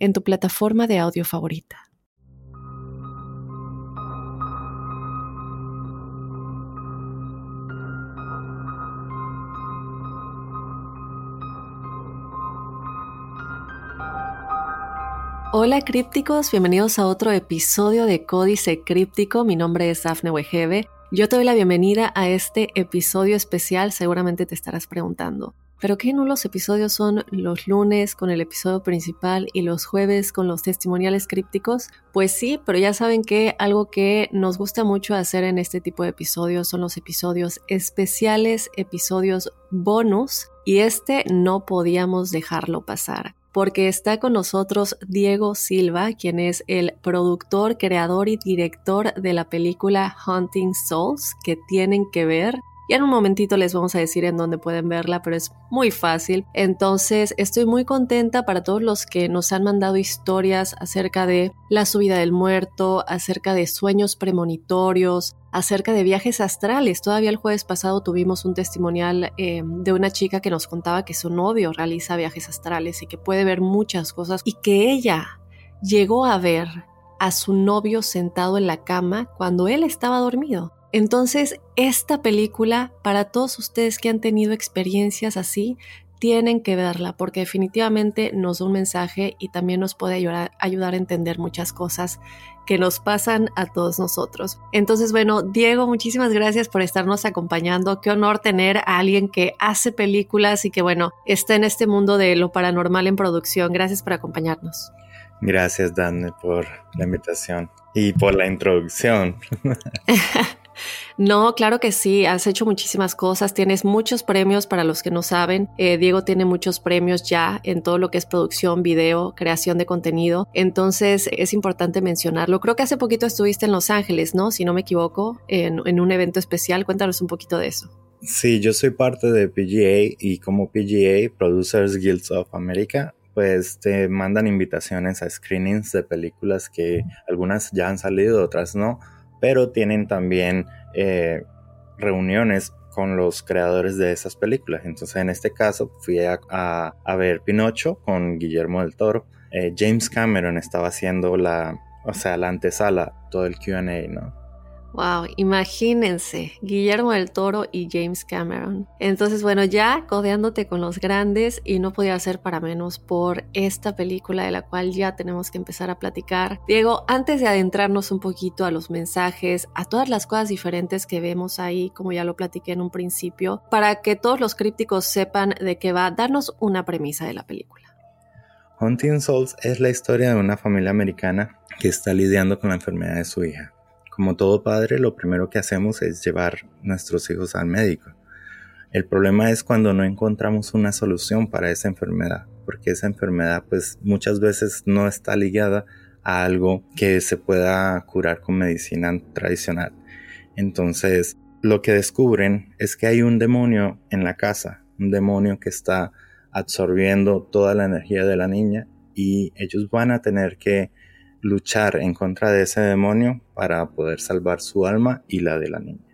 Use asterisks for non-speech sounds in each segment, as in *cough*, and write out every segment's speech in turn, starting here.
en tu plataforma de audio favorita. Hola crípticos, bienvenidos a otro episodio de Códice Críptico. Mi nombre es Dafne Wegebe. Yo te doy la bienvenida a este episodio especial. Seguramente te estarás preguntando, pero qué nulos episodios son los lunes con el episodio principal y los jueves con los testimoniales crípticos. Pues sí, pero ya saben que algo que nos gusta mucho hacer en este tipo de episodios son los episodios especiales, episodios bonus, y este no podíamos dejarlo pasar porque está con nosotros Diego Silva, quien es el productor, creador y director de la película Hunting Souls, que tienen que ver. Y en un momentito les vamos a decir en dónde pueden verla, pero es muy fácil. Entonces estoy muy contenta para todos los que nos han mandado historias acerca de la subida del muerto, acerca de sueños premonitorios, acerca de viajes astrales. Todavía el jueves pasado tuvimos un testimonial eh, de una chica que nos contaba que su novio realiza viajes astrales y que puede ver muchas cosas y que ella llegó a ver a su novio sentado en la cama cuando él estaba dormido. Entonces, esta película, para todos ustedes que han tenido experiencias así, tienen que verla porque definitivamente nos da un mensaje y también nos puede ayudar, ayudar, a entender muchas cosas que nos pasan a todos nosotros. Entonces, bueno, Diego, muchísimas gracias por estarnos acompañando. Qué honor tener a alguien que hace películas y que, bueno, está en este mundo de lo paranormal en producción. Gracias por acompañarnos. Gracias, Dan, por la invitación y por la introducción. *laughs* No, claro que sí, has hecho muchísimas cosas, tienes muchos premios para los que no saben. Eh, Diego tiene muchos premios ya en todo lo que es producción, video, creación de contenido. Entonces es importante mencionarlo. Creo que hace poquito estuviste en Los Ángeles, ¿no? Si no me equivoco, en, en un evento especial. Cuéntanos un poquito de eso. Sí, yo soy parte de PGA y como PGA, Producers Guilds of America, pues te mandan invitaciones a screenings de películas que algunas ya han salido, otras no pero tienen también eh, reuniones con los creadores de esas películas. Entonces, en este caso, fui a, ver Pinocho con Guillermo del Toro. Eh, James Cameron estaba haciendo la, o sea, la antesala, todo el QA, ¿no? Wow, imagínense, Guillermo del Toro y James Cameron. Entonces, bueno, ya codeándote con los grandes y no podía ser para menos por esta película de la cual ya tenemos que empezar a platicar. Diego, antes de adentrarnos un poquito a los mensajes, a todas las cosas diferentes que vemos ahí, como ya lo platiqué en un principio, para que todos los crípticos sepan de qué va, darnos una premisa de la película. Hunting Souls es la historia de una familia americana que está lidiando con la enfermedad de su hija. Como todo padre, lo primero que hacemos es llevar nuestros hijos al médico. El problema es cuando no encontramos una solución para esa enfermedad, porque esa enfermedad pues muchas veces no está ligada a algo que se pueda curar con medicina tradicional. Entonces, lo que descubren es que hay un demonio en la casa, un demonio que está absorbiendo toda la energía de la niña y ellos van a tener que luchar en contra de ese demonio para poder salvar su alma y la de la niña.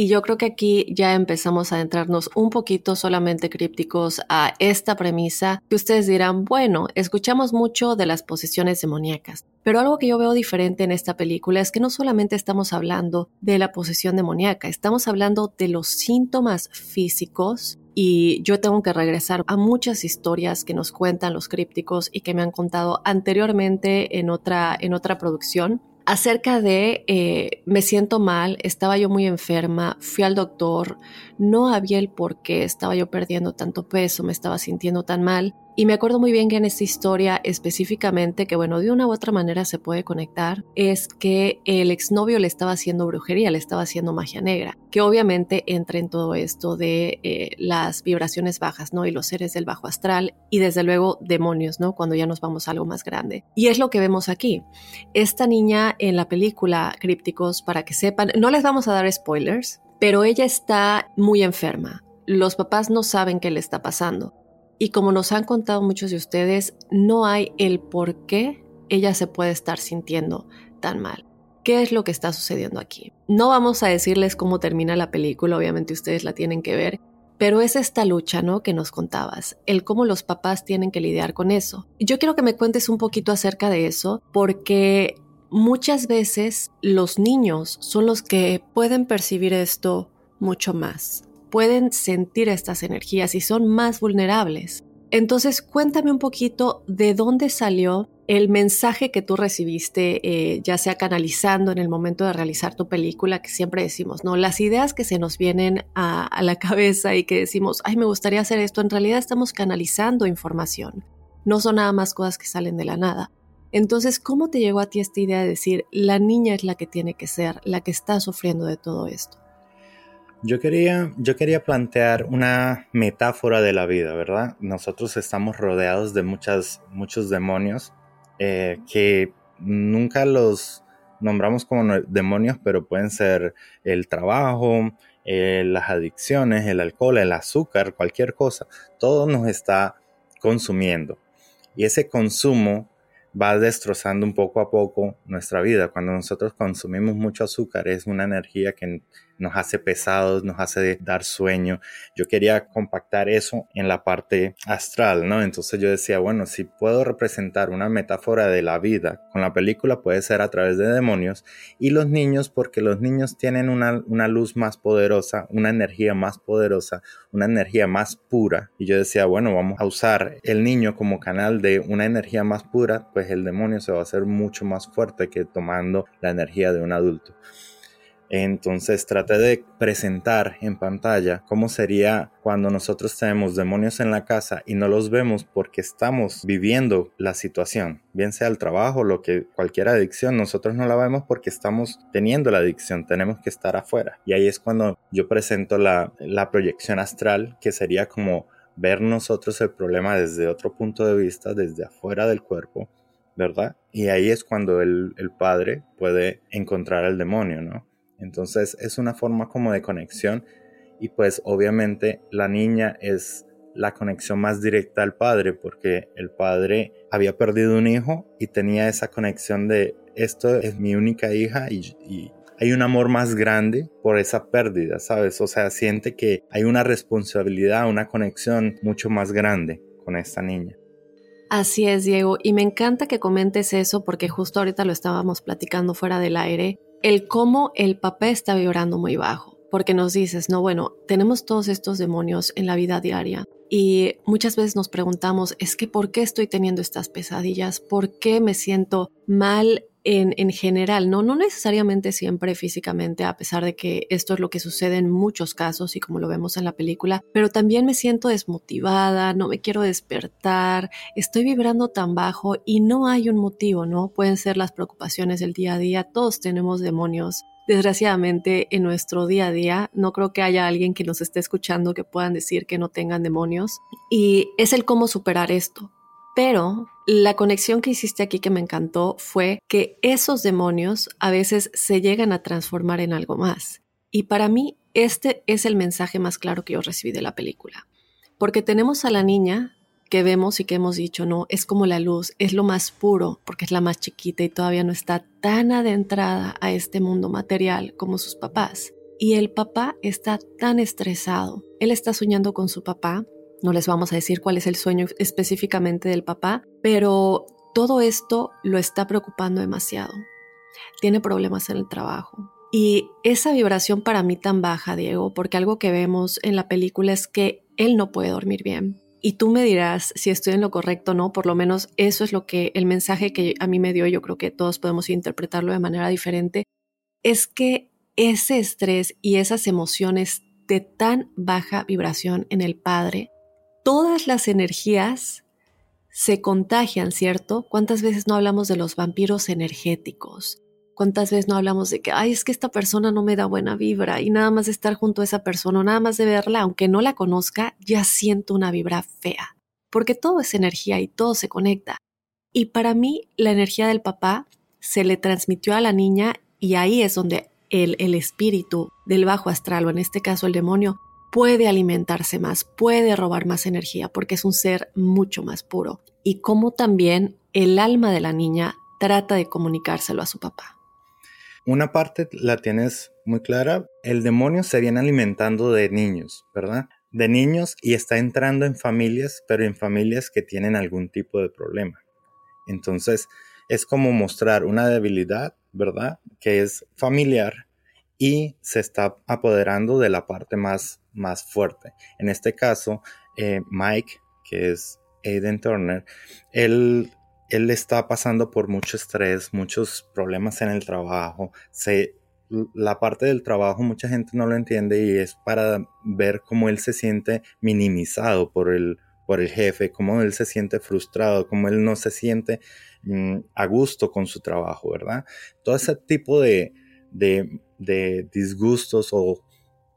Y yo creo que aquí ya empezamos a adentrarnos un poquito solamente crípticos a esta premisa que ustedes dirán, bueno, escuchamos mucho de las posesiones demoníacas, pero algo que yo veo diferente en esta película es que no solamente estamos hablando de la posesión demoníaca, estamos hablando de los síntomas físicos y yo tengo que regresar a muchas historias que nos cuentan los crípticos y que me han contado anteriormente en otra, en otra producción acerca de eh, me siento mal, estaba yo muy enferma, fui al doctor, no había el por qué estaba yo perdiendo tanto peso, me estaba sintiendo tan mal Y me acuerdo muy bien que en esta historia específicamente, que bueno, de una u otra manera se puede conectar, es que el exnovio le estaba haciendo brujería, le estaba haciendo magia negra, que obviamente entra en todo esto de eh, las vibraciones bajas, ¿no? Y los seres del bajo astral y desde luego demonios, ¿no? Cuando ya nos vamos a algo más grande. Y es lo que vemos aquí. Esta niña en la película Crípticos, para que sepan, no les vamos a dar spoilers, pero ella está muy enferma. Los papás no saben qué le está pasando. Y como nos han contado muchos de ustedes, no hay el por qué ella se puede estar sintiendo tan mal. ¿Qué es lo que está sucediendo aquí? No vamos a decirles cómo termina la película, obviamente ustedes la tienen que ver, pero es esta lucha, ¿no? Que nos contabas, el cómo los papás tienen que lidiar con eso. Yo quiero que me cuentes un poquito acerca de eso, porque muchas veces los niños son los que pueden percibir esto mucho más pueden sentir estas energías y son más vulnerables. Entonces, cuéntame un poquito de dónde salió el mensaje que tú recibiste, eh, ya sea canalizando en el momento de realizar tu película, que siempre decimos, ¿no? Las ideas que se nos vienen a, a la cabeza y que decimos, ay, me gustaría hacer esto, en realidad estamos canalizando información. No son nada más cosas que salen de la nada. Entonces, ¿cómo te llegó a ti esta idea de decir, la niña es la que tiene que ser, la que está sufriendo de todo esto? Yo quería, yo quería plantear una metáfora de la vida, ¿verdad? Nosotros estamos rodeados de muchas, muchos demonios eh, que nunca los nombramos como demonios, pero pueden ser el trabajo, eh, las adicciones, el alcohol, el azúcar, cualquier cosa. Todo nos está consumiendo. Y ese consumo va destrozando un poco a poco nuestra vida. Cuando nosotros consumimos mucho azúcar es una energía que nos hace pesados, nos hace dar sueño. Yo quería compactar eso en la parte astral, ¿no? Entonces yo decía, bueno, si puedo representar una metáfora de la vida con la película puede ser a través de demonios y los niños porque los niños tienen una, una luz más poderosa, una energía más poderosa, una energía más pura. Y yo decía, bueno, vamos a usar el niño como canal de una energía más pura, pues el demonio se va a hacer mucho más fuerte que tomando la energía de un adulto. Entonces traté de presentar en pantalla cómo sería cuando nosotros tenemos demonios en la casa y no los vemos porque estamos viviendo la situación, bien sea el trabajo, lo que cualquier adicción, nosotros no la vemos porque estamos teniendo la adicción, tenemos que estar afuera. Y ahí es cuando yo presento la, proyección astral, que sería como ver nosotros el problema desde otro punto de vista, desde afuera del cuerpo, ¿verdad? Y ahí es cuando el, el padre puede encontrar al demonio, ¿no? Entonces es una forma como de conexión y pues obviamente la niña es la conexión más directa al padre porque el padre había perdido un hijo y tenía esa conexión de esto es mi única hija y, hay un amor más grande por esa pérdida, ¿sabes? O sea, siente que hay una responsabilidad, una conexión mucho más grande con esta niña. Así es, Diego, y me encanta que comentes eso porque justo ahorita lo estábamos platicando fuera del aire el cómo el papá está vibrando muy bajo, porque nos dices, no, bueno, tenemos todos estos demonios en la vida diaria y muchas veces nos preguntamos, es que ¿por qué estoy teniendo estas pesadillas? ¿Por qué me siento mal en, general, ¿no? No necesariamente siempre físicamente, a pesar de que esto es lo que sucede en muchos casos y como lo vemos en la película, pero también me siento desmotivada, no me quiero despertar, estoy vibrando tan bajo y no hay un motivo, ¿no? Pueden ser las preocupaciones del día a día, todos tenemos demonios desgraciadamente en nuestro día a día. No creo que haya alguien que nos esté escuchando que puedan decir que no tengan demonios. Y es el cómo superar esto. Pero la conexión que hiciste aquí que me encantó fue que esos demonios a veces se llegan a transformar en algo más. Y para mí este es el mensaje más claro que yo recibí de la película. Porque tenemos a la niña que vemos y que hemos dicho, no, es como la luz, es lo más puro, porque es la más chiquita y todavía no está tan adentrada a este mundo material como sus papás. Y el papá está tan estresado. Él está soñando con su papá, no les vamos a decir cuál es el sueño específicamente del papá, pero todo esto lo está preocupando demasiado. Tiene problemas en el trabajo. Y esa vibración para mí tan baja, Diego, porque algo que vemos en la película es que él no puede dormir bien. Y tú me dirás si estoy en lo correcto o no, por lo menos eso es lo que el mensaje que a mí me dio, yo creo que todos podemos interpretarlo de manera diferente, es que ese estrés y esas emociones de tan baja vibración en el padre todas las energías se contagian, ¿cierto? ¿Cuántas veces no hablamos de los vampiros energéticos? ¿Cuántas veces no hablamos de que, ay, es que esta persona no me da buena vibra y nada más de estar junto a esa persona o nada más de verla, aunque no la conozca, ya siento una vibra fea? Porque todo es energía y todo se conecta. Y para mí, la energía del papá se le transmitió a la niña y ahí es donde el, el espíritu del bajo astral, o en este caso el demonio, puede alimentarse más, puede robar más energía porque es un ser mucho más puro. Y como también el alma de la niña trata de comunicárselo a su papá. Una parte la tienes muy clara, el demonio se viene alimentando de niños, ¿verdad? De niños y está entrando en familias, pero en familias que tienen algún tipo de problema. Entonces, es como mostrar una debilidad, ¿verdad? Que es familiar y se está apoderando de la parte más, más fuerte. En este caso, eh, Mike, que es Aiden Turner, él, él está pasando por mucho estrés, muchos problemas en el trabajo. Se, la parte del trabajo mucha gente no lo entiende y es para ver cómo él se siente minimizado por el, por el jefe, cómo él se siente frustrado, cómo él no se siente mm, a gusto con su trabajo, ¿verdad? Todo ese tipo de, de, de disgustos o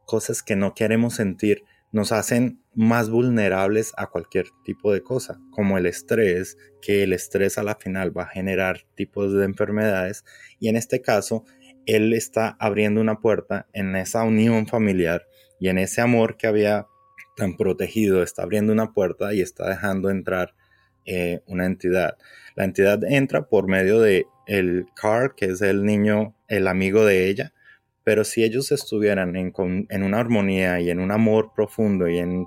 cosas que no queremos sentir nos hacen más vulnerables a cualquier tipo de cosa, como el estrés, que el estrés a la final va a generar tipos de enfermedades y en este caso él está abriendo una puerta en esa unión familiar y en ese amor que había tan protegido, está abriendo una puerta y está dejando entrar eh, una entidad. La entidad entra por medio de el Car, que es el niño, el amigo de ella, pero si ellos estuvieran en, en una armonía y en un amor profundo y en,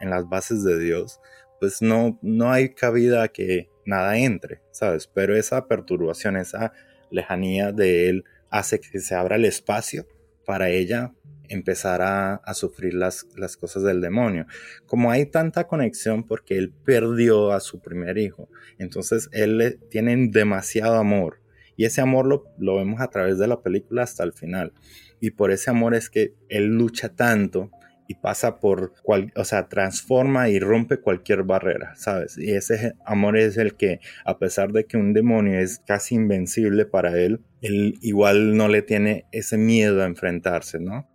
en, las bases de Dios, pues no, no hay cabida que nada entre, ¿sabes? Pero esa perturbación, esa lejanía de Él hace que se abra el espacio para ella empezar a, sufrir las, las, cosas del demonio. Como hay tanta conexión porque él perdió a su primer hijo, entonces él tiene demasiado amor y ese amor lo, lo vemos a través de la película hasta el final. Y por ese amor es que él lucha tanto y pasa por, cual, o sea, transforma y rompe cualquier barrera, ¿sabes? Y ese amor es el que, a pesar de que un demonio es casi invencible para él, él igual no le tiene ese miedo a enfrentarse, ¿no?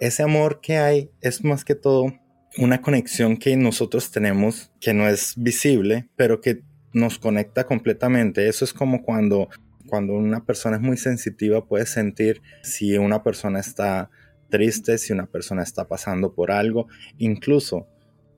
ese amor que hay es más que todo una conexión que nosotros tenemos que no es visible, pero que nos conecta completamente. Eso es como cuando, cuando una persona es muy sensitiva, puede sentir si una persona está triste, si una persona está pasando por algo. Incluso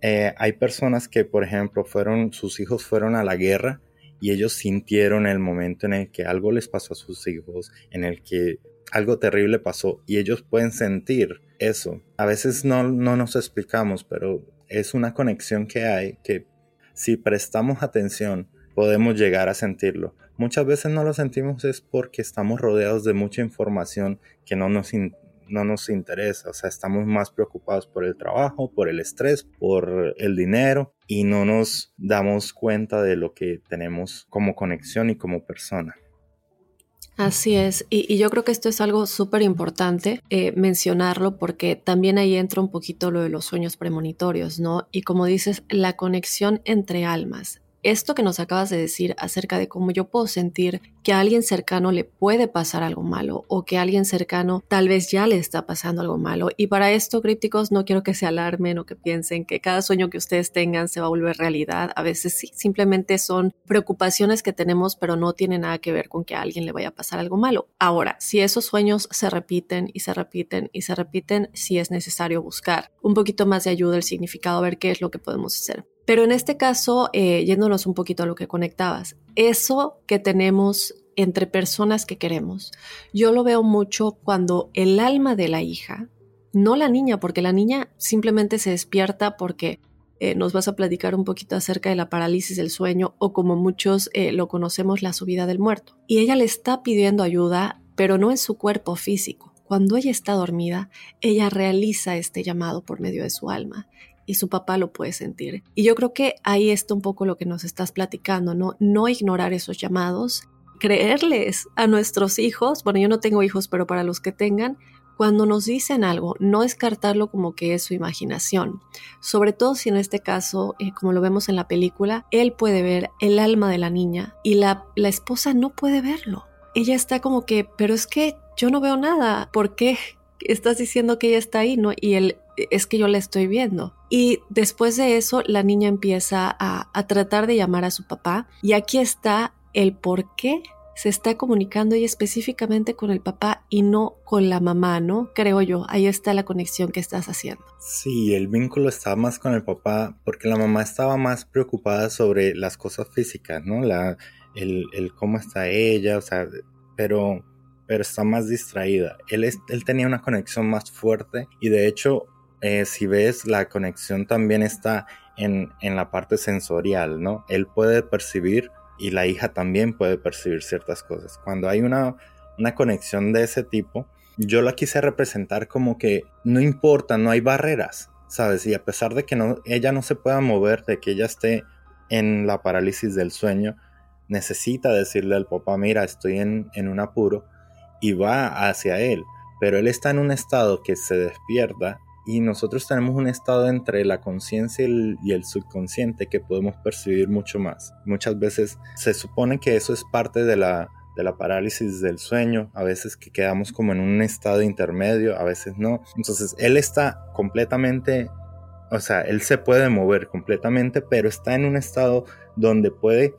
eh, hay personas que, por ejemplo, fueron, sus hijos fueron a la guerra y ellos sintieron el momento en el que algo les pasó a sus hijos, en el que algo terrible pasó y ellos pueden sentir eso. A veces no, no nos explicamos, pero es una conexión que hay que si prestamos atención podemos llegar a sentirlo. Muchas veces no lo sentimos es porque estamos rodeados de mucha información que no nos, no nos interesa. O sea, estamos más preocupados por el trabajo, por el estrés, por el dinero y no nos damos cuenta de lo que tenemos como conexión y como persona. Así es, y, yo creo que esto es algo súper importante eh, mencionarlo porque también ahí entra un poquito lo de los sueños premonitorios, ¿no? Y como dices, la conexión entre almas esto que nos acabas de decir acerca de cómo yo puedo sentir que a alguien cercano le puede pasar algo malo o que a alguien cercano tal vez ya le está pasando algo malo. Y para esto, crípticos, no quiero que se alarmen o que piensen que cada sueño que ustedes tengan se va a volver realidad. A veces sí, simplemente son preocupaciones que tenemos, pero no tiene nada que ver con que a alguien le vaya a pasar algo malo. Ahora, si esos sueños se repiten y se repiten y se repiten, sí es necesario buscar un poquito más de ayuda, el significado, a ver qué es lo que podemos hacer. Pero en este caso, eh, yéndonos un poquito a lo que conectabas, eso que tenemos entre personas que queremos, yo lo veo mucho cuando el alma de la hija, no la niña, porque la niña simplemente se despierta porque eh, nos vas a platicar un poquito acerca de la parálisis del sueño o como muchos eh, lo conocemos, la subida del muerto. Y ella le está pidiendo ayuda, pero no en su cuerpo físico. Cuando ella está dormida, ella realiza este llamado por medio de su alma y su papá lo puede sentir. Y yo creo que ahí está un poco lo que nos estás platicando, ¿no? No ignorar esos llamados, creerles a nuestros hijos, bueno, yo no tengo hijos, pero para los que tengan, cuando nos dicen algo, no descartarlo como que es su imaginación. Sobre todo si en este caso, eh, como lo vemos en la película, él puede ver el alma de la niña y la, la esposa no puede verlo. Ella está como que, pero es que yo no veo nada. ¿Por qué estás diciendo que ella está ahí? No, y él es que yo la estoy viendo. Y después de eso, la niña empieza a, a tratar de llamar a su papá. Y aquí está el por qué se está comunicando ella específicamente con el papá y no con la mamá, ¿no? Creo yo, ahí está la conexión que estás haciendo. Sí, el vínculo estaba más con el papá porque la mamá estaba más preocupada sobre las cosas físicas, ¿no? La, el, el cómo está ella, o sea, pero, pero está más distraída. Él, él tenía una conexión más fuerte y de hecho, eh, si ves, la conexión también está en, en la parte sensorial, ¿no? Él puede percibir y la hija también puede percibir ciertas cosas. Cuando hay una, una conexión de ese tipo, yo la quise representar como que no importa, no hay barreras, ¿sabes? Y a pesar de que no, ella no se pueda mover, de que ella esté en la parálisis del sueño, necesita decirle al papá, mira, estoy en, en un apuro, y va hacia él. Pero él está en un estado que se despierta y nosotros tenemos un estado entre la conciencia y, el subconsciente que podemos percibir mucho más. Muchas veces se supone que eso es parte de la, de la parálisis del sueño, a veces que quedamos como en un estado intermedio, a veces no. Entonces él está completamente, o sea, él se puede mover completamente, pero está en un estado donde puede,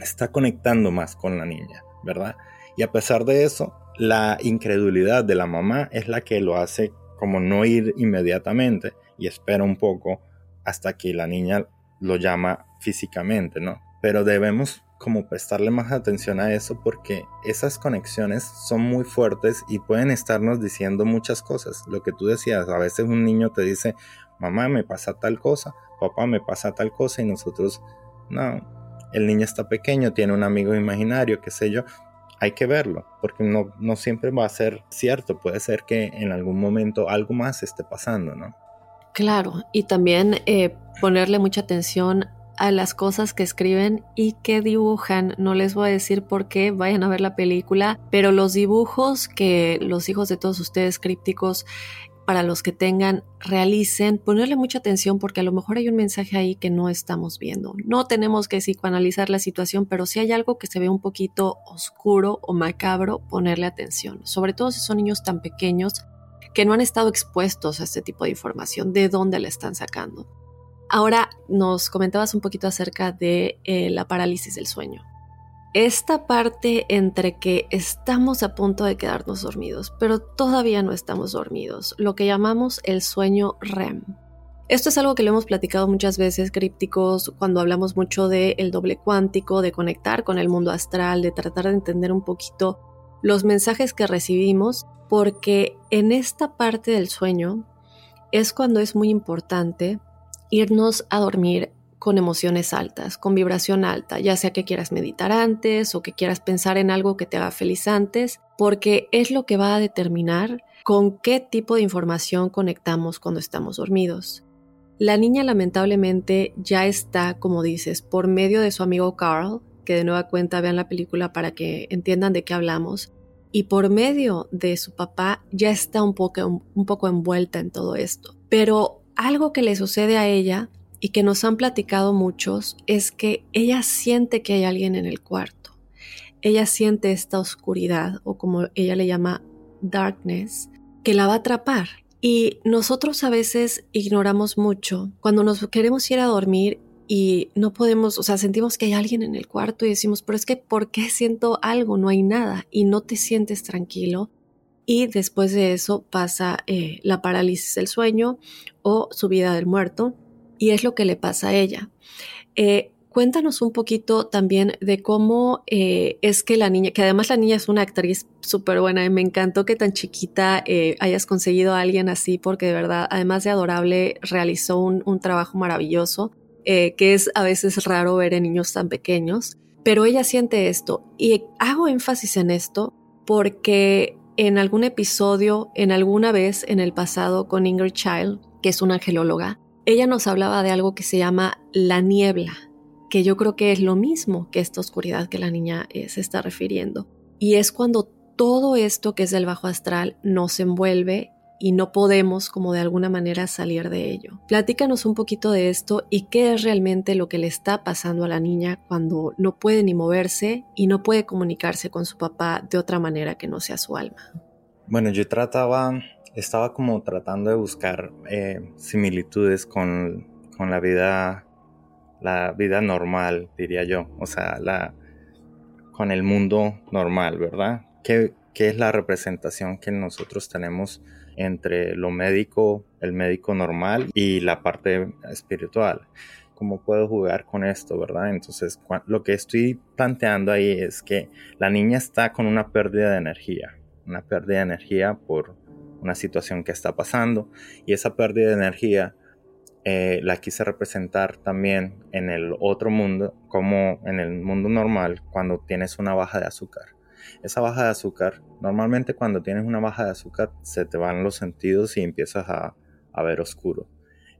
está conectando más con la niña, ¿verdad? Y a pesar de eso, la incredulidad de la mamá es la que lo hace como no ir inmediatamente y espera un poco hasta que la niña lo llama físicamente, ¿no? Pero debemos como prestarle más atención a eso porque esas conexiones son muy fuertes y pueden estarnos diciendo muchas cosas. Lo que tú decías, a veces un niño te dice, mamá me pasa tal cosa, papá me pasa tal cosa y nosotros, no, el niño está pequeño, tiene un amigo imaginario, qué sé yo, hay que verlo, porque no, siempre va a ser cierto, puede ser que en algún momento algo más esté pasando, ¿no? Claro, y también eh, ponerle mucha atención a las cosas que escriben y que dibujan. No les voy a decir por qué, vayan a ver la película, pero los dibujos que los hijos de todos ustedes crípticos para los que tengan, realicen, ponerle mucha atención porque a lo mejor hay un mensaje ahí que no estamos viendo. No tenemos que psicoanalizar la situación, pero si hay algo que se ve un poquito oscuro o macabro, ponerle atención, sobre todo si son niños tan pequeños que no han estado expuestos a este tipo de información, de dónde la están sacando. Ahora nos comentabas un poquito acerca de eh, la parálisis del sueño esta parte entre que estamos a punto de quedarnos dormidos, pero todavía no estamos dormidos, lo que llamamos el sueño REM. Esto es algo que lo hemos platicado muchas veces, crípticos, cuando hablamos mucho del el doble cuántico, de conectar con el mundo astral, de tratar de entender un poquito los mensajes que recibimos, porque en esta parte del sueño es cuando es muy importante irnos a dormir con emociones altas, con vibración alta, ya sea que quieras meditar antes o que quieras pensar en algo que te haga feliz antes, porque es lo que va a determinar con qué tipo de información conectamos cuando estamos dormidos. La niña lamentablemente ya está, como dices, por medio de su amigo Carl, que de nueva cuenta vean la película para que entiendan de qué hablamos, y por medio de su papá ya está un poco, un poco envuelta en todo esto. Pero algo que le sucede a ella y que nos han platicado muchos es que ella siente que hay alguien en el cuarto. Ella siente esta oscuridad o como ella le llama darkness que la va a atrapar. Y nosotros a veces ignoramos mucho cuando nos queremos ir a dormir y no podemos, o sea, sentimos que hay alguien en el cuarto y decimos, pero es que ¿por qué siento algo? No hay nada y no te sientes tranquilo. Y después de eso pasa eh, la parálisis del sueño o subida del muerto, y es lo que le pasa a ella. Eh, cuéntanos un poquito también de cómo eh, es que la niña, que además la niña es una actriz súper buena y me encantó que tan chiquita eh, hayas conseguido a alguien así porque de verdad, además de adorable, realizó un, un trabajo maravilloso, que es a veces raro ver en niños tan pequeños, pero ella siente esto y hago énfasis en esto porque en algún episodio, en alguna vez en el pasado con Ingrid Child, que es una angelóloga, ella nos hablaba de algo que se llama la niebla, que yo creo que es lo mismo que esta oscuridad que la niña eh, se está refiriendo. Y es cuando todo esto que es del bajo astral nos envuelve y no podemos como de alguna manera salir de ello. Platícanos un poquito de esto y qué es realmente lo que le está pasando a la niña cuando no puede ni moverse y no puede comunicarse con su papá de otra manera que no sea su alma. Bueno, yo trataba, estaba como tratando de buscar eh, similitudes con, con, la vida, la vida normal, diría yo, o sea, la, con el mundo normal, ¿verdad? ¿Qué, qué es la representación que nosotros tenemos entre lo médico, el médico normal y la parte espiritual. ¿Cómo puedo jugar con esto, verdad? Entonces, lo que estoy planteando ahí es que la niña está con una pérdida de energía, una pérdida de energía por una situación que está pasando y esa pérdida de energía eh, la quise representar también en el otro mundo, como en el mundo normal, cuando tienes una baja de azúcar. Esa baja de azúcar, normalmente cuando tienes una baja de azúcar se te van los sentidos y empiezas a, ver oscuro.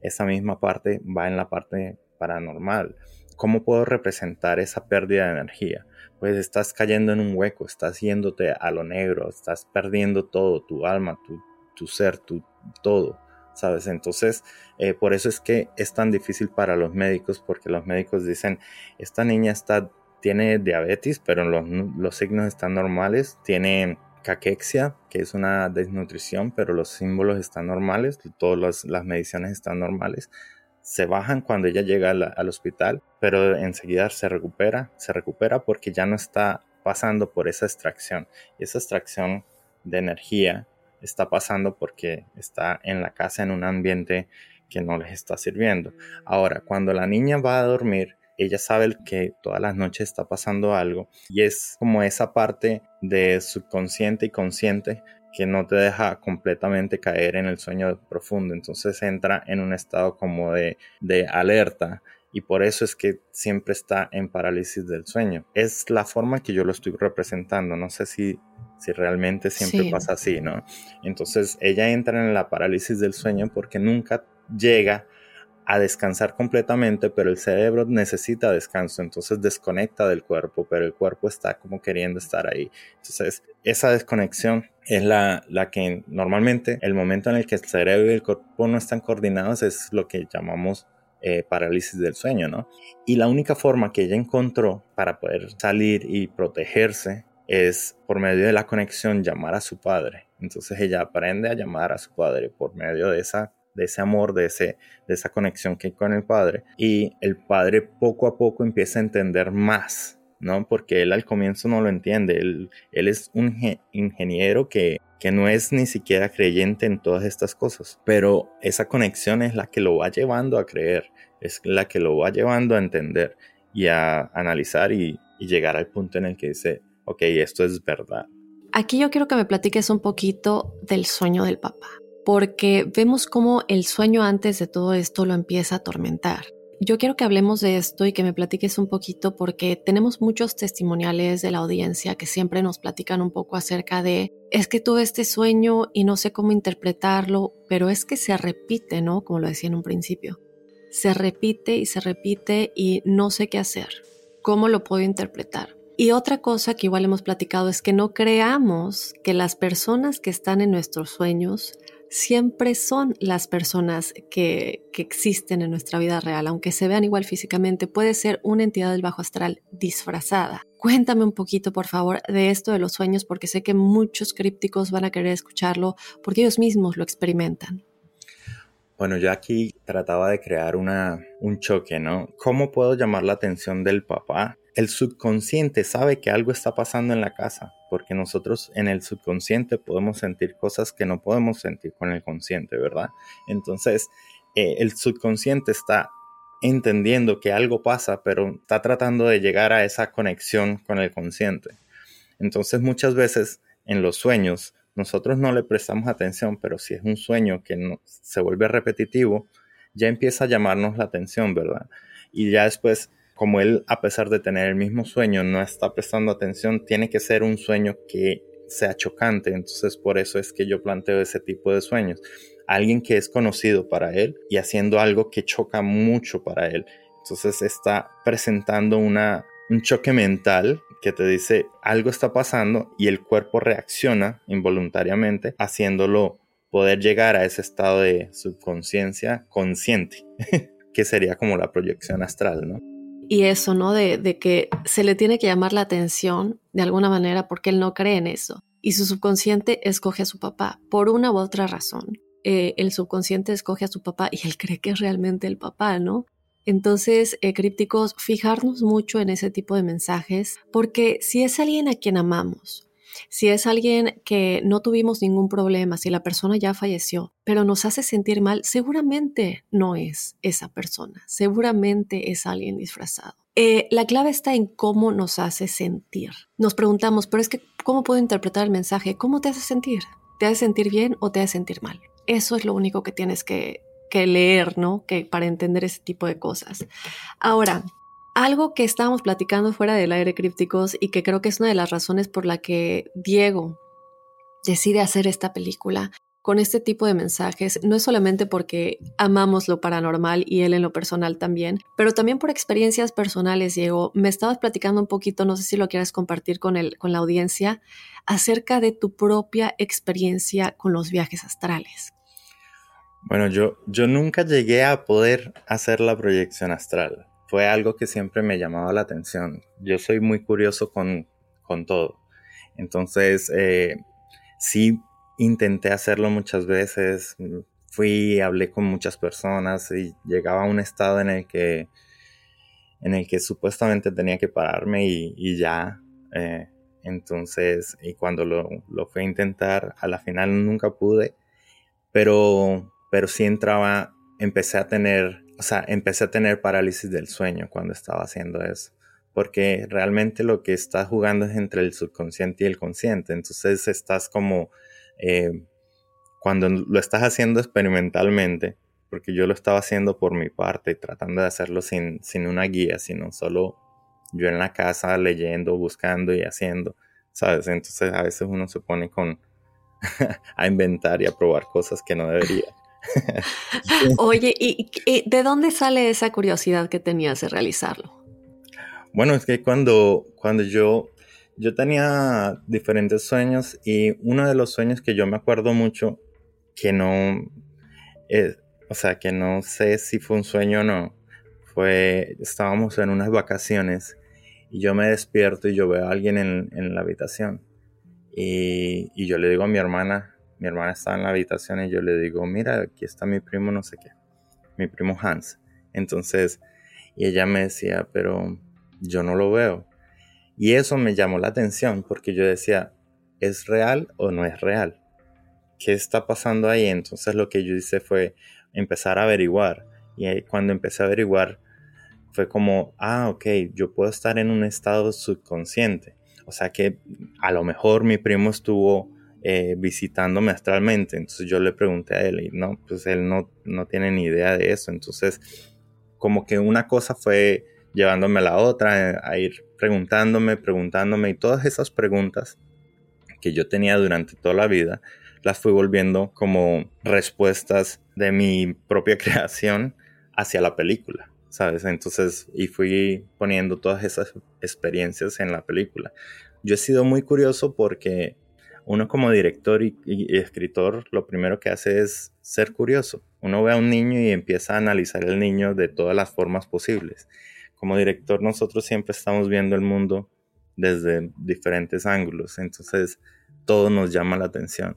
Esa misma parte va en la parte paranormal. ¿Cómo puedo representar esa pérdida de energía? Pues estás cayendo en un hueco, estás yéndote a lo negro, estás perdiendo todo, tu alma, tu, ser, tu todo, ¿sabes? Entonces, eh, por eso es que es tan difícil para los médicos, porque los médicos dicen, esta niña está tiene diabetes, pero los, signos están normales. Tiene caquexia, que es una desnutrición, pero los símbolos están normales, todas las mediciones están normales. Se bajan cuando ella llega al hospital, pero enseguida se recupera, se recupera porque ya no está pasando por esa extracción. Esa extracción de energía está pasando porque está en la casa en un ambiente que no les está sirviendo. Ahora, cuando la niña va a dormir, ella sabe que todas las noches está pasando algo y es como esa parte de subconsciente y consciente que no te deja completamente caer en el sueño profundo. Entonces entra en un estado como de, alerta y por eso es que siempre está en parálisis del sueño. Es la forma que yo lo estoy representando. No sé si, si realmente siempre pasa así, ¿no? Entonces ella entra en la parálisis del sueño porque nunca llega a descansar completamente, pero el cerebro necesita descanso, entonces desconecta del cuerpo, pero el cuerpo está como queriendo estar ahí. Entonces, esa desconexión es la, la que normalmente el momento en el que el cerebro y el cuerpo no están coordinados es lo que llamamos eh, parálisis del sueño, ¿no? Y la única forma que ella encontró para poder salir y protegerse es por medio de la conexión llamar a su padre. Entonces ella aprende a llamar a su padre por medio de esa de ese amor, de, ese, de esa conexión que hay con el padre. Y el padre poco a poco empieza a entender más, ¿no? Porque él al comienzo no lo entiende. Él, él es un ingeniero que, que no es ni siquiera creyente en todas estas cosas. Pero esa conexión es la que lo va llevando a creer, es la que lo va llevando a entender y a analizar y, y llegar al punto en el que dice, ok, esto es verdad. Aquí yo quiero que me platiques un poquito del sueño del papá porque vemos cómo el sueño antes de todo esto lo empieza a atormentar. Yo quiero que hablemos de esto y que me platiques un poquito porque tenemos muchos testimoniales de la audiencia que siempre nos platican un poco acerca de, es que tuve este sueño y no sé cómo interpretarlo, pero es que se repite, ¿no? Como lo decía en un principio. Se repite y se repite y no sé qué hacer. ¿Cómo lo puedo interpretar? Y otra cosa que igual hemos platicado es que no creamos que las personas que están en nuestros sueños siempre son las personas que, existen en nuestra vida real, aunque se vean igual físicamente, puede ser una entidad del bajo astral disfrazada. Cuéntame un poquito, por favor, de esto de los sueños, porque sé que muchos crípticos van a querer escucharlo porque ellos mismos lo experimentan. Bueno, yo aquí trataba de crear una, un choque, ¿no? ¿Cómo puedo llamar la atención del papá el subconsciente sabe que algo está pasando en la casa, porque nosotros en el subconsciente podemos sentir cosas que no podemos sentir con el consciente, ¿verdad? Entonces, eh, el subconsciente está entendiendo que algo pasa, pero está tratando de llegar a esa conexión con el consciente. Entonces, muchas veces en los sueños, nosotros no le prestamos atención, pero si es un sueño que se vuelve repetitivo, ya empieza a llamarnos la atención, ¿verdad? Y ya después como él, a pesar de tener el mismo sueño, no está prestando atención, tiene que ser un sueño que sea chocante. Entonces, por eso es que yo planteo ese tipo de sueños. Alguien que es conocido para él y haciendo algo que choca mucho para él. Entonces está presentando una, un choque mental que te dice algo está pasando y el cuerpo reacciona involuntariamente haciéndolo poder llegar a ese estado de subconsciencia consciente, *laughs* que sería como la proyección astral, ¿no? Y eso, ¿no? De, de, que se le tiene que llamar la atención de alguna manera porque él no cree en eso. Y su subconsciente escoge a su papá por una u otra razón. Eh, el subconsciente escoge a su papá y él cree que es realmente el papá, ¿no? Entonces, eh, crípticos, fijarnos mucho en ese tipo de mensajes, porque si es alguien a quien amamos, si es alguien que no tuvimos ningún problema, si la persona ya falleció, pero nos hace sentir mal, seguramente no es esa persona, seguramente es alguien disfrazado. Eh, la clave está en cómo nos hace sentir. Nos preguntamos, pero es que, ¿cómo puedo interpretar el mensaje? ¿Cómo te hace sentir? ¿Te hace sentir bien o te hace sentir mal? Eso es lo único que tienes que, leer, ¿no? Que para entender ese tipo de cosas. Ahora, algo que estábamos platicando fuera del aire crípticos y que creo que es una de las razones por la que Diego decide hacer esta película con este tipo de mensajes, no es solamente porque amamos lo paranormal y él en lo personal también, pero también por experiencias personales, Diego. Me estabas platicando un poquito, no sé si lo quieres compartir con, el, con la audiencia, acerca de tu propia experiencia con los viajes astrales. Bueno, yo, yo nunca llegué a poder hacer la proyección astral. Fue algo que siempre me llamaba la atención. Yo soy muy curioso con, con todo. Entonces, eh, sí intenté hacerlo muchas veces. Fui, hablé con muchas personas y llegaba a un estado en el que, en el que supuestamente tenía que pararme y, ya. Eh, entonces, y cuando lo, lo fui a intentar, a la final nunca pude. Pero pero sí entraba, empecé a tener, o sea, empecé a tener parálisis del sueño cuando estaba haciendo eso, porque realmente lo que estás jugando es entre el subconsciente y el consciente, entonces estás como, eh, cuando lo estás haciendo experimentalmente, porque yo lo estaba haciendo por mi parte, tratando de hacerlo sin, sin una guía, sino solo yo en la casa leyendo, buscando y haciendo, ¿sabes? Entonces a veces uno se pone con *laughs* a inventar y a probar cosas que no debería. *laughs* Oye, ¿y, de dónde sale esa curiosidad que tenías de realizarlo? Bueno, es que cuando, cuando yo, yo tenía diferentes sueños y uno de los sueños que yo me acuerdo mucho, que no, eh, o sea, que no sé si fue un sueño o no, fue, estábamos en unas vacaciones y yo me despierto y yo veo a alguien en, en la habitación. Y, y, yo le digo a mi hermana, mi hermana estaba en la habitación y yo le digo, mira, aquí está mi primo no sé qué, mi primo Hans. Entonces, y ella me decía, pero yo no lo veo. Y eso me llamó la atención porque yo decía, ¿es real o no es real? ¿Qué está pasando ahí? Entonces lo que yo hice fue empezar a averiguar. Y cuando empecé a averiguar, fue como, ah, ok, yo puedo estar en un estado subconsciente. O sea que a lo mejor mi primo estuvo eh, visitándome astralmente. Entonces yo le pregunté a él y no, pues él no, no tiene ni idea de eso. Entonces como que una cosa fue llevándome a la otra, a ir preguntándome, preguntándome y todas esas preguntas que yo tenía durante toda la vida, las fui volviendo como respuestas de mi propia *laughs* creación hacia la película, ¿sabes? Entonces, y fui poniendo todas esas experiencias en la película. Yo he sido muy curioso porque uno como director y, escritor lo primero que hace es ser curioso. Uno ve a un niño y empieza a analizar el niño de todas las formas posibles. Como director nosotros siempre estamos viendo el mundo desde diferentes ángulos, entonces todo nos llama la atención.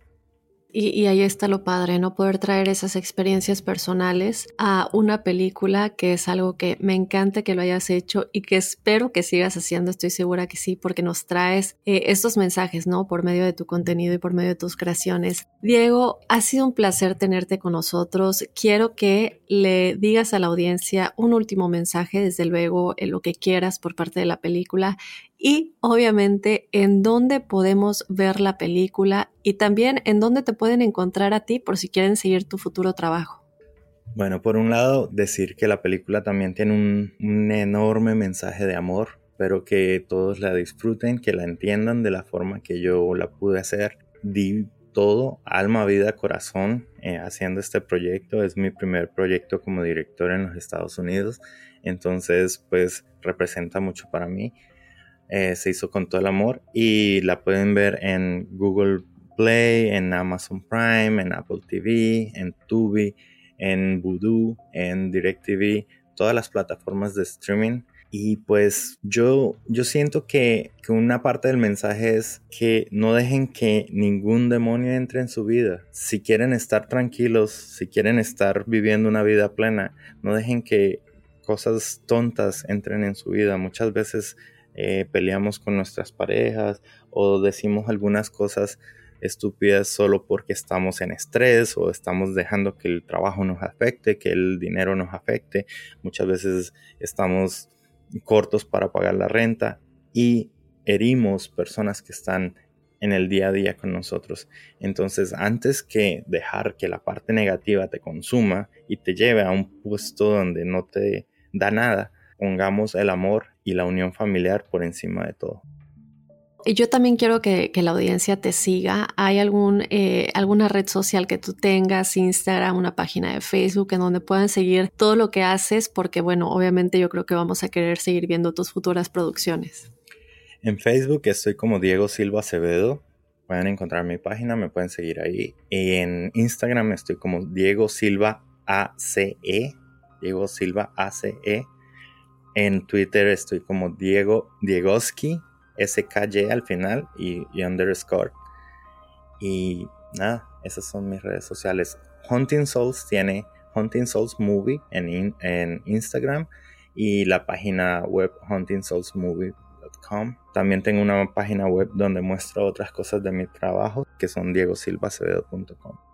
Y, ahí está lo padre, ¿no? Poder traer esas experiencias personales a una película que es algo que me encanta que lo hayas hecho y que espero que sigas haciendo, estoy segura que sí, porque nos traes eh, estos mensajes, ¿no? Por medio de tu contenido y por medio de tus creaciones. Diego, ha sido un placer tenerte con nosotros. Quiero que le digas a la audiencia un último mensaje, desde luego, en lo que quieras por parte de la película y obviamente en dónde podemos ver la película y también en dónde te pueden encontrar a ti por si quieren seguir tu futuro trabajo. Bueno, por un lado, decir que la película también tiene un, enorme mensaje de amor, pero que todos la disfruten, que la entiendan de la forma que yo la pude hacer. Di todo, alma, vida, corazón, eh, haciendo este proyecto. Es mi primer proyecto como director en los Estados Unidos, entonces pues representa mucho para mí. Eh, se hizo con todo el amor y la pueden ver en Google Play, en Amazon Prime, en Apple TV, en Tubi, en Voodoo, en DirecTV, todas las plataformas de streaming. Y pues yo, yo siento que, que, una parte del mensaje es que no dejen que ningún demonio entre en su vida. Si quieren estar tranquilos, si quieren estar viviendo una vida plena, no dejen que cosas tontas entren en su vida. Muchas veces eh, peleamos con nuestras parejas o decimos algunas cosas estúpidas solo porque estamos en estrés o estamos dejando que el trabajo nos afecte, que el dinero nos afecte. Muchas veces estamos cortos para pagar la renta y herimos personas que están en el día a día con nosotros. Entonces, antes que dejar que la parte negativa te consuma y te lleve a un puesto donde no te da nada, pongamos el amor y la unión familiar por encima de todo. Y yo también quiero que, la audiencia te siga. ¿Hay algún, eh, alguna red social que tú tengas, Instagram, una página de Facebook en donde puedan seguir todo lo que haces? Porque bueno, obviamente yo creo que vamos a querer seguir viendo tus futuras producciones. En Facebook estoy como Diego Silva Acevedo. Pueden encontrar mi página, me pueden seguir ahí. Y en Instagram estoy como Diego Silva ACE. Diego Silva ACE. En Twitter estoy como Diego Diegoski SKY al final y, underscore. Y nada, esas son mis redes sociales. Hunting Souls tiene Hunting Souls Movie en, en Instagram y la página web huntingsoulsmovie.com. También tengo una página web donde muestro otras cosas de mi trabajo que son diegosilvacevedo.com.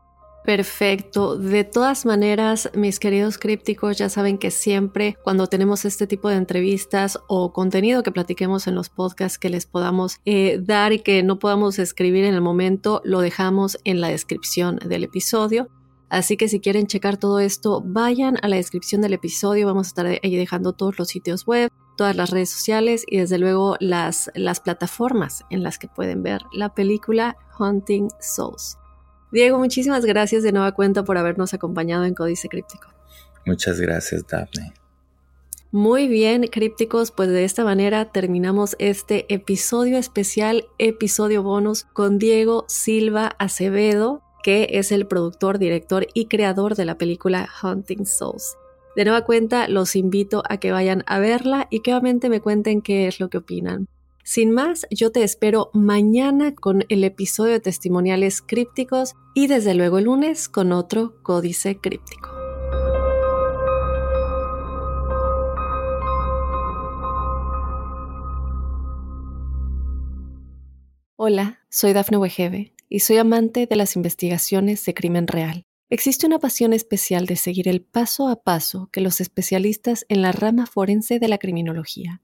Perfecto. De todas maneras, mis queridos crípticos, ya saben que siempre cuando tenemos este tipo de entrevistas o contenido que platiquemos en los podcasts que les podamos eh, dar y que no podamos escribir en el momento, lo dejamos en la descripción del episodio. Así que si quieren checar todo esto, vayan a la descripción del episodio. Vamos a estar ahí dejando todos los sitios web, todas las redes sociales y desde luego las, las plataformas en las que pueden ver la película Hunting Souls. Diego, muchísimas gracias de nueva cuenta por habernos acompañado en Códice Críptico. Muchas gracias, Daphne. Muy bien, crípticos, pues de esta manera terminamos este episodio especial, episodio bonus con Diego Silva Acevedo, que es el productor, director y creador de la película Hunting Souls. De nueva cuenta, los invito a que vayan a verla y que obviamente me cuenten qué es lo que opinan. Sin más, yo te espero mañana con el episodio de testimoniales crípticos y desde luego el lunes con otro códice críptico. Hola, soy Dafne Wegebe y soy amante de las investigaciones de crimen real. Existe una pasión especial de seguir el paso a paso que los especialistas en la rama forense de la criminología